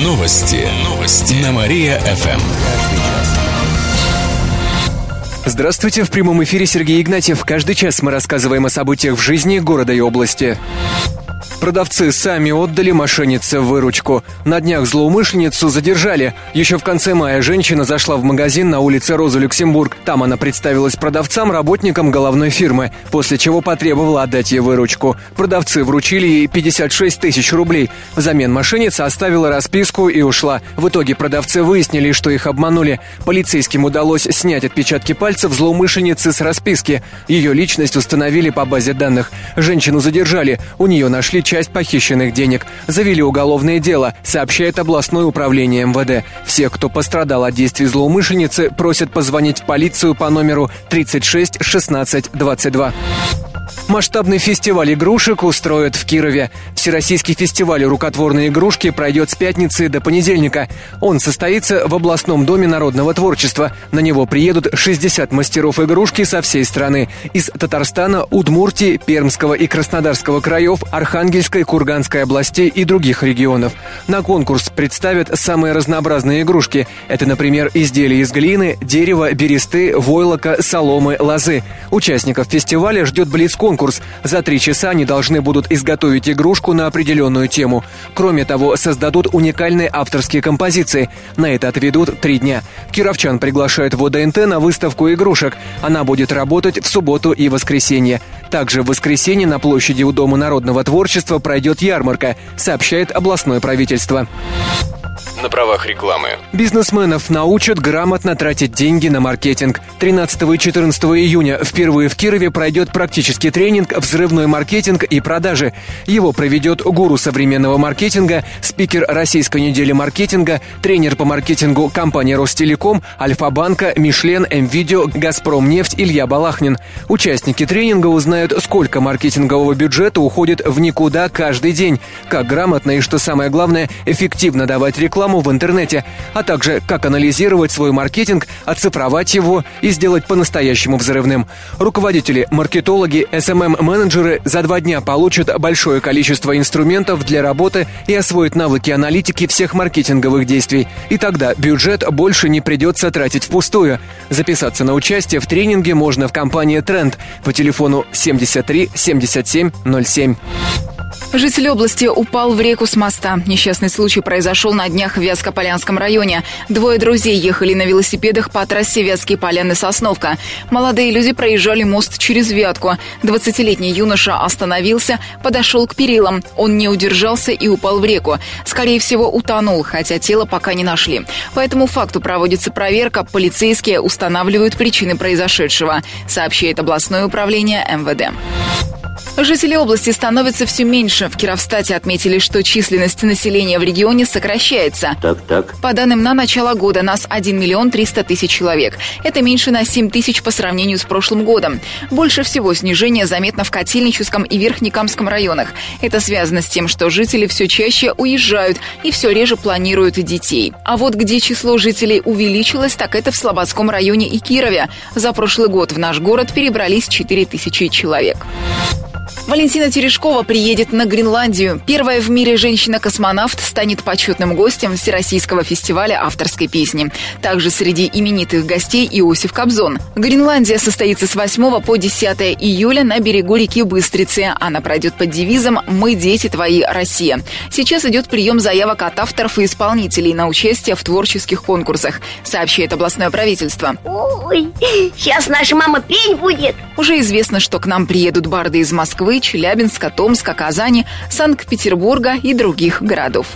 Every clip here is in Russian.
Новости. Новости. На Мария-ФМ. Здравствуйте, в прямом эфире Сергей Игнатьев. Каждый час мы рассказываем о событиях в жизни города и области. Продавцы сами отдали мошеннице выручку. На днях злоумышленницу задержали. Еще в конце мая женщина зашла в магазин на улице Роза Люксембург. Там она представилась продавцам, работникам головной фирмы, после чего потребовала отдать ей выручку. Продавцы вручили ей 56 тысяч рублей. Взамен мошенница оставила расписку и ушла. В итоге продавцы выяснили, что их обманули. Полицейским удалось снять отпечатки пальцев злоумышленницы с расписки. Ее личность установили по базе данных. Женщину задержали. У нее нашли часть похищенных денег. Завели уголовное дело, сообщает областное управление МВД. Всех, кто пострадал от действий злоумышленницы, просят позвонить в полицию по номеру 36 16 22. Масштабный фестиваль игрушек устроят в Кирове. Всероссийский фестиваль рукотворной игрушки пройдет с пятницы до понедельника. Он состоится в областном доме народного творчества. На него приедут 60 мастеров игрушки со всей страны. Из Татарстана, Удмуртии, Пермского и Краснодарского краев, Архангельской, Курганской областей и других регионов. На конкурс представят самые разнообразные игрушки. Это, например, изделия из глины, дерева, бересты, войлока, соломы, лозы. Участников фестиваля ждет блиц-конкурс конкурс. За три часа они должны будут изготовить игрушку на определенную тему. Кроме того, создадут уникальные авторские композиции. На это отведут три дня. Кировчан приглашают в на выставку игрушек. Она будет работать в субботу и воскресенье. Также в воскресенье на площади у Дома народного творчества пройдет ярмарка, сообщает областное правительство на правах рекламы. Бизнесменов научат грамотно тратить деньги на маркетинг. 13 и 14 июня впервые в Кирове пройдет практический тренинг «Взрывной маркетинг и продажи». Его проведет гуру современного маркетинга, спикер Российской недели маркетинга, тренер по маркетингу компании Ростелеком, Альфа-банка, Мишлен, Мвидео, Газпром нефть Илья Балахнин. Участники тренинга узнают, сколько маркетингового бюджета уходит в никуда каждый день, как грамотно и, что самое главное, эффективно давать рекламу рекламу в интернете, а также как анализировать свой маркетинг, оцифровать его и сделать по-настоящему взрывным. Руководители, маркетологи, SMM-менеджеры за два дня получат большое количество инструментов для работы и освоят навыки аналитики всех маркетинговых действий. И тогда бюджет больше не придется тратить впустую. Записаться на участие в тренинге можно в компании Тренд по телефону 73 77 07. Житель области упал в реку с моста. Несчастный случай произошел на днях в Вятскополянском районе. Двое друзей ехали на велосипедах по трассе Вятские поляны Сосновка. Молодые люди проезжали мост через Вятку. 20-летний юноша остановился, подошел к перилам. Он не удержался и упал в реку. Скорее всего, утонул, хотя тело пока не нашли. По этому факту проводится проверка. Полицейские устанавливают причины произошедшего, сообщает областное управление МВД. Жителей области становится все меньше. В Кировстате отметили, что численность населения в регионе сокращается. Так, так. По данным на начало года нас 1 миллион 300 тысяч человек. Это меньше на 7 тысяч по сравнению с прошлым годом. Больше всего снижение заметно в Котельническом и Верхнекамском районах. Это связано с тем, что жители все чаще уезжают и все реже планируют детей. А вот где число жителей увеличилось, так это в Слободском районе и Кирове. За прошлый год в наш город перебрались 4 тысячи человек. Валентина Терешкова приедет на Гренландию. Первая в мире женщина-космонавт станет почетным гостем Всероссийского фестиваля авторской песни. Также среди именитых гостей Иосиф Кобзон. Гренландия состоится с 8 по 10 июля на берегу реки Быстрицы. Она пройдет под девизом «Мы дети твои, Россия». Сейчас идет прием заявок от авторов и исполнителей на участие в творческих конкурсах, сообщает областное правительство. Ой, сейчас наша мама петь будет. Уже известно, что к нам приедут барды из Москвы, Челябинска, Томска, Казани, Санкт-Петербурга и других городов.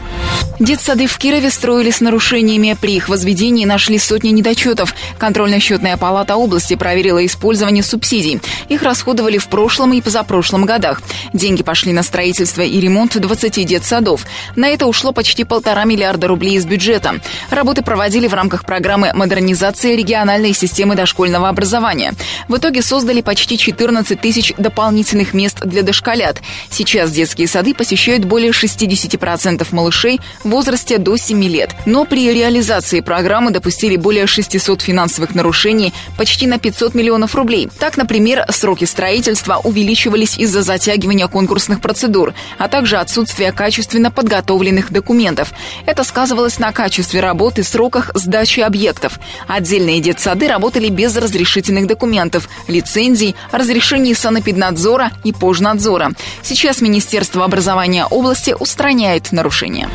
Детсады в Кирове строили с нарушениями. При их возведении нашли сотни недочетов. Контрольно-счетная палата области проверила использование субсидий. Их расходовали в прошлом и позапрошлом годах. Деньги пошли на строительство и ремонт 20 детсадов. На это ушло почти полтора миллиарда рублей из бюджета. Работы проводили в рамках программы модернизации региональной системы дошкольного образования. В итоге создали почти 14 тысяч дополнительных мест для дошколят. Сейчас детские сады посещают более 60% малышей в возрасте до 7 лет. Но при реализации программы допустили более 600 финансовых нарушений почти на 500 миллионов рублей. Так, например, сроки строительства увеличивались из-за затягивания конкурсных процедур, а также отсутствия качественно подготовленных документов. Это сказывалось на качестве работы, сроках сдачи объектов. Отдельные детсады работали без разрешительных документов, лицензий, разрешений санэпиднадзора и пожнадзора. Сейчас Министерство образования области устраняет нарушения.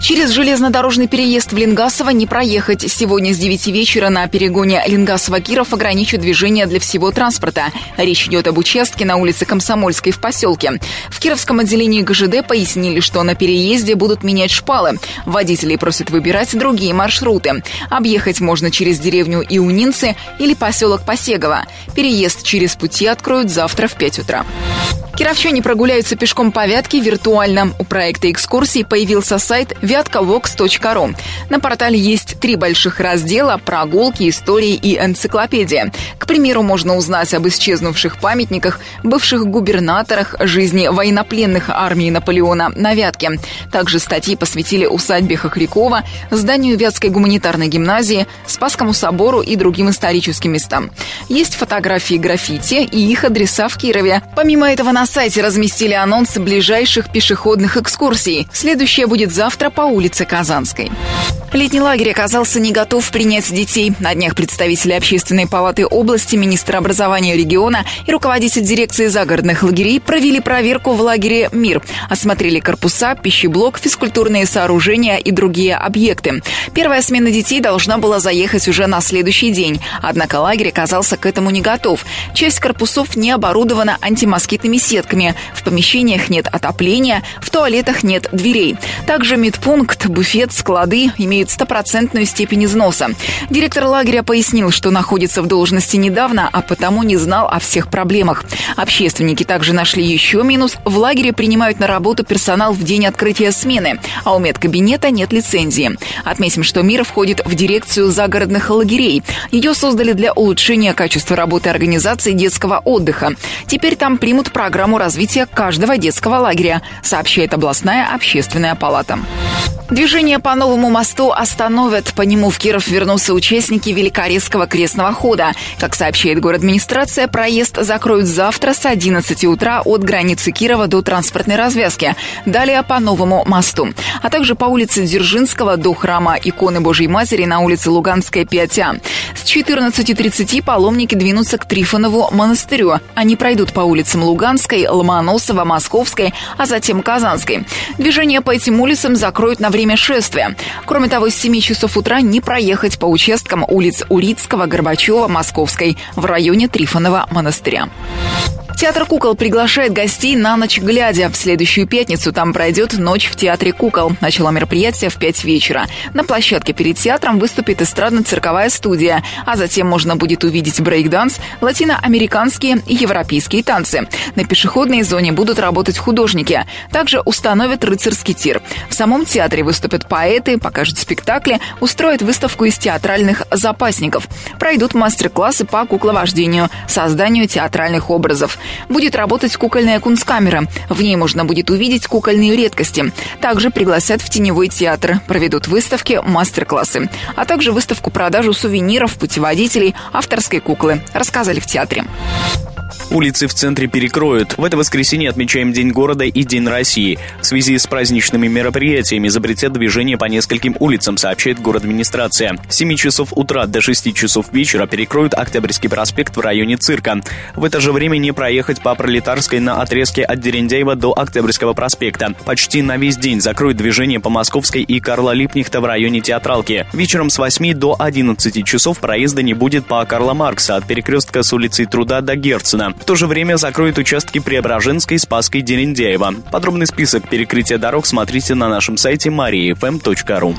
Через железнодорожный переезд в Ленгасово не проехать. Сегодня с 9 вечера на перегоне Ленгасово-Киров ограничат движение для всего транспорта. Речь идет об участке на улице Комсомольской в поселке. В Кировском отделении ГЖД пояснили, что на переезде будут менять шпалы. Водителей просят выбирать другие маршруты. Объехать можно через деревню Иунинцы или поселок Посегово. Переезд через пути откроют завтра в 5 утра. Кировчане прогуляются пешком по Вятке виртуально. У проекта экскурсий появился сайт вяткавокс.ру. На портале есть три больших раздела – прогулки, истории и энциклопедия. К примеру, можно узнать об исчезнувших памятниках, бывших губернаторах, жизни военнопленных армии Наполеона на Вятке. Также статьи посвятили усадьбе Хохрякова, зданию Вятской гуманитарной гимназии, Спасскому собору и другим историческим местам. Есть фотографии граффити и их адреса в Кирове. Помимо этого, на сайте разместили анонсы ближайших пешеходных экскурсий. Следующая будет завтра по улице Казанской. Летний лагерь оказался не готов принять детей. На днях представители Общественной палаты области, министр образования региона и руководитель дирекции загородных лагерей провели проверку в лагере «Мир». Осмотрели корпуса, пищеблок, физкультурные сооружения и другие объекты. Первая смена детей должна была заехать уже на следующий день. Однако лагерь оказался к этому не готов. Часть корпусов не оборудована антимоскитными сетками. В помещениях нет отопления, в туалетах нет дверей. Также медпункт, буфет, склады имеют стопроцентную степень износа. Директор лагеря пояснил, что находится в должности недавно, а потому не знал о всех проблемах. Общественники также нашли еще минус. В лагере принимают на работу персонал в день открытия смены, а у медкабинета нет лицензии. Отметим, что МИР входит в дирекцию загородных лагерей. Ее создали для улучшения качества работы организации детского отдыха. Теперь там примут программу развития каждого детского лагеря, сообщает областная общественная палата. Движение по новому мосту остановят. По нему в Киров вернутся участники Великорецкого крестного хода. Как сообщает город администрация, проезд закроют завтра с 11 утра от границы Кирова до транспортной развязки. Далее по новому мосту. А также по улице Дзержинского до храма иконы Божьей Матери на улице Луганская 5А. С 14.30 паломники двинутся к Трифонову монастырю. Они пройдут по улицам Луганской, Ломоносова, Московской, а затем Казанской. Движение по этим улицам закроют на время шествия. Кроме того, с 7 часов утра не проехать по участкам улиц Урицкого, Горбачева, Московской в районе Трифонова монастыря. Театр кукол приглашает гостей на ночь глядя. В следующую пятницу там пройдет «Ночь в театре кукол». Начало мероприятия в 5 вечера. На площадке перед театром выступит эстрадно-цирковая студия, а затем можно будет увидеть брейк-данс, латиноамериканские и европейские танцы. На пешеходной зоне будут работать художники. Также установят рыцарский тир. В самом театре выступят поэты, покажут спектакли, устроят выставку из театральных запасников. Пройдут мастер-классы по кукловождению, созданию театральных образов. Будет работать кукольная кунсткамера. В ней можно будет увидеть кукольные редкости. Также пригласят в теневой театр, проведут выставки, мастер-классы, а также выставку-продажу сувениров, путеводителей, авторской куклы. Рассказали в театре. Улицы в центре перекроют. В это воскресенье отмечаем День города и День России. В связи с праздничными мероприятиями запретят движение по нескольким улицам, сообщает город администрация. С 7 часов утра до 6 часов вечера перекроют Октябрьский проспект в районе цирка. В это же время не проехать по Пролетарской на отрезке от Дерендяева до Октябрьского проспекта. Почти на весь день закроют движение по Московской и Карла Липнихта в районе Театралки. Вечером с 8 до 11 часов проезда не будет по Карла Маркса от перекрестка с улицы Труда до Герцена. В то же время закроют участки Преображенской, Спасской, Дерендяева. Подробный список перекрытия дорог смотрите на нашем сайте mariafm.ru.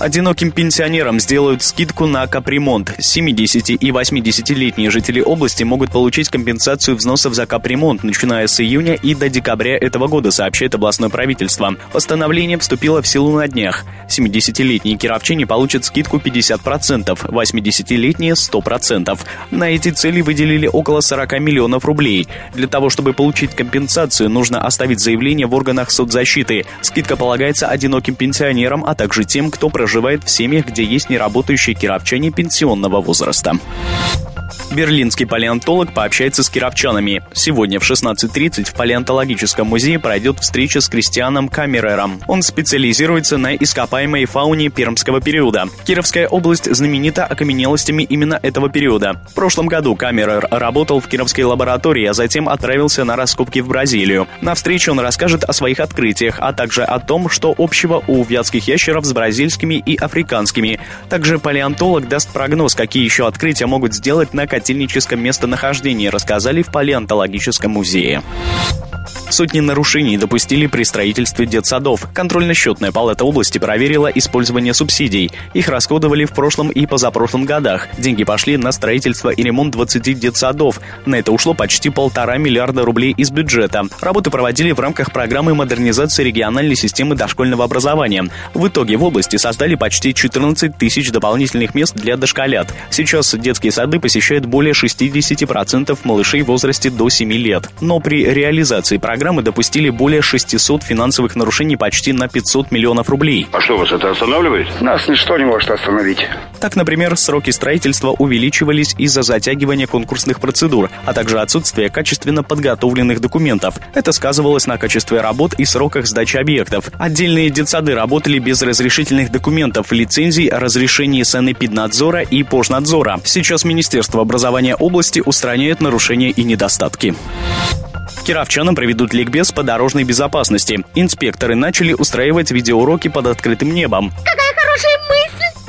Одиноким пенсионерам сделают скидку на капремонт. 70 и 80-летние жители области могут получить компенсацию взносов за капремонт, начиная с июня и до декабря этого года, сообщает областное правительство. Постановление вступило в силу на днях. 70-летние кировчане получат скидку 50%, 80-летние 100%. На эти цели выделили около 40 миллионов рублей. Для того, чтобы получить компенсацию, нужно оставить заявление в органах соцзащиты. Скидка полагается одиноким пенсионерам, а также тем, кто проживает в семьях, где есть неработающие кировчане пенсионного возраста. Берлинский палеонтолог пообщается с кировчанами. Сегодня в 16.30 в палеонтологическом музее пройдет встреча с Кристианом Камерером. Он специализируется на ископаемой фауне пермского периода. Кировская область знаменита окаменелостями именно этого периода. В прошлом году Камерер работал в Кировской лаборатории, а затем отправился на раскопки в Бразилию. На встрече он расскажет о своих открытиях, а также о том, что общего у вятских ящеров с бразильскими и африканскими. Также палеонтолог даст прогноз, какие еще открытия могут сделать на котельническом местонахождении, рассказали в палеонтологическом музее. Сотни нарушений допустили при строительстве детсадов. Контрольно-счетная палата области проверила использование субсидий. Их расходовали в прошлом и позапрошлом годах. Деньги пошли на строительство и ремонт 20 детсадов. На это ушло почти полтора миллиарда рублей из бюджета. Работы проводили в рамках программы модернизации региональной системы дошкольного образования. В итоге в области создали почти 14 тысяч дополнительных мест для дошколят. Сейчас детские сады посещают более 60% малышей в возрасте до 7 лет. Но при реализации программы программы допустили более 600 финансовых нарушений почти на 500 миллионов рублей. А что вас это останавливает? Нас ничто не может остановить. Так, например, сроки строительства увеличивались из-за затягивания конкурсных процедур, а также отсутствия качественно подготовленных документов. Это сказывалось на качестве работ и сроках сдачи объектов. Отдельные детсады работали без разрешительных документов, лицензий, разрешений санэпиднадзора и пожнадзора. Сейчас Министерство образования области устраняет нарушения и недостатки. Кировчанам проведут ликбез по дорожной безопасности. Инспекторы начали устраивать видеоуроки под открытым небом. Какая хорошая мысль!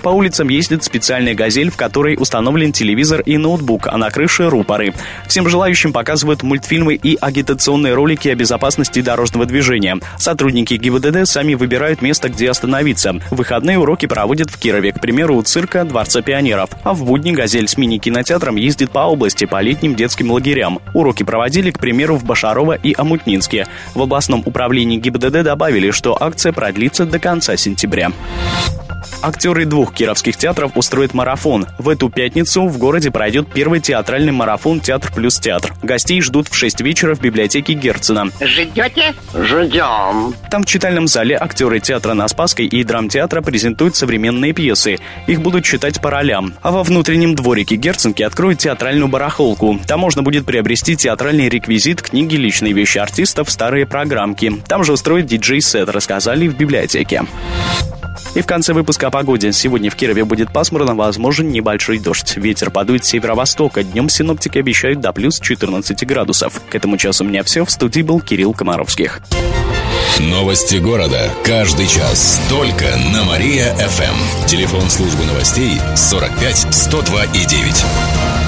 По улицам ездит специальная «Газель», в которой установлен телевизор и ноутбук, а на крыше — рупоры. Всем желающим показывают мультфильмы и агитационные ролики о безопасности дорожного движения. Сотрудники ГИБДД сами выбирают место, где остановиться. Выходные уроки проводят в Кирове, к примеру, у цирка Дворца пионеров. А в будни «Газель» с мини-кинотеатром ездит по области, по летним детским лагерям. Уроки проводили, к примеру, в Башарово и Амутнинске. В областном управлении ГИБДД добавили, что акция продлится до конца сентября. Актеры двух кировских театров устроят марафон. В эту пятницу в городе пройдет первый театральный марафон «Театр плюс театр». Гостей ждут в 6 вечера в библиотеке Герцена. Ждете? Ждем. Там в читальном зале актеры театра на Спасской и драмтеатра презентуют современные пьесы. Их будут читать по ролям. А во внутреннем дворике Герценки откроют театральную барахолку. Там можно будет приобрести театральный реквизит, книги, личные вещи артистов, старые программки. Там же устроят диджей-сет, рассказали в библиотеке. И в конце выпуска о погоде. Сегодня в Кирове будет пасмурно, возможен небольшой дождь. Ветер подует с северо-востока. Днем синоптики обещают до плюс 14 градусов. К этому часу у меня все. В студии был Кирилл Комаровских. Новости города. Каждый час. Только на Мария-ФМ. Телефон службы новостей 45 102 и 9.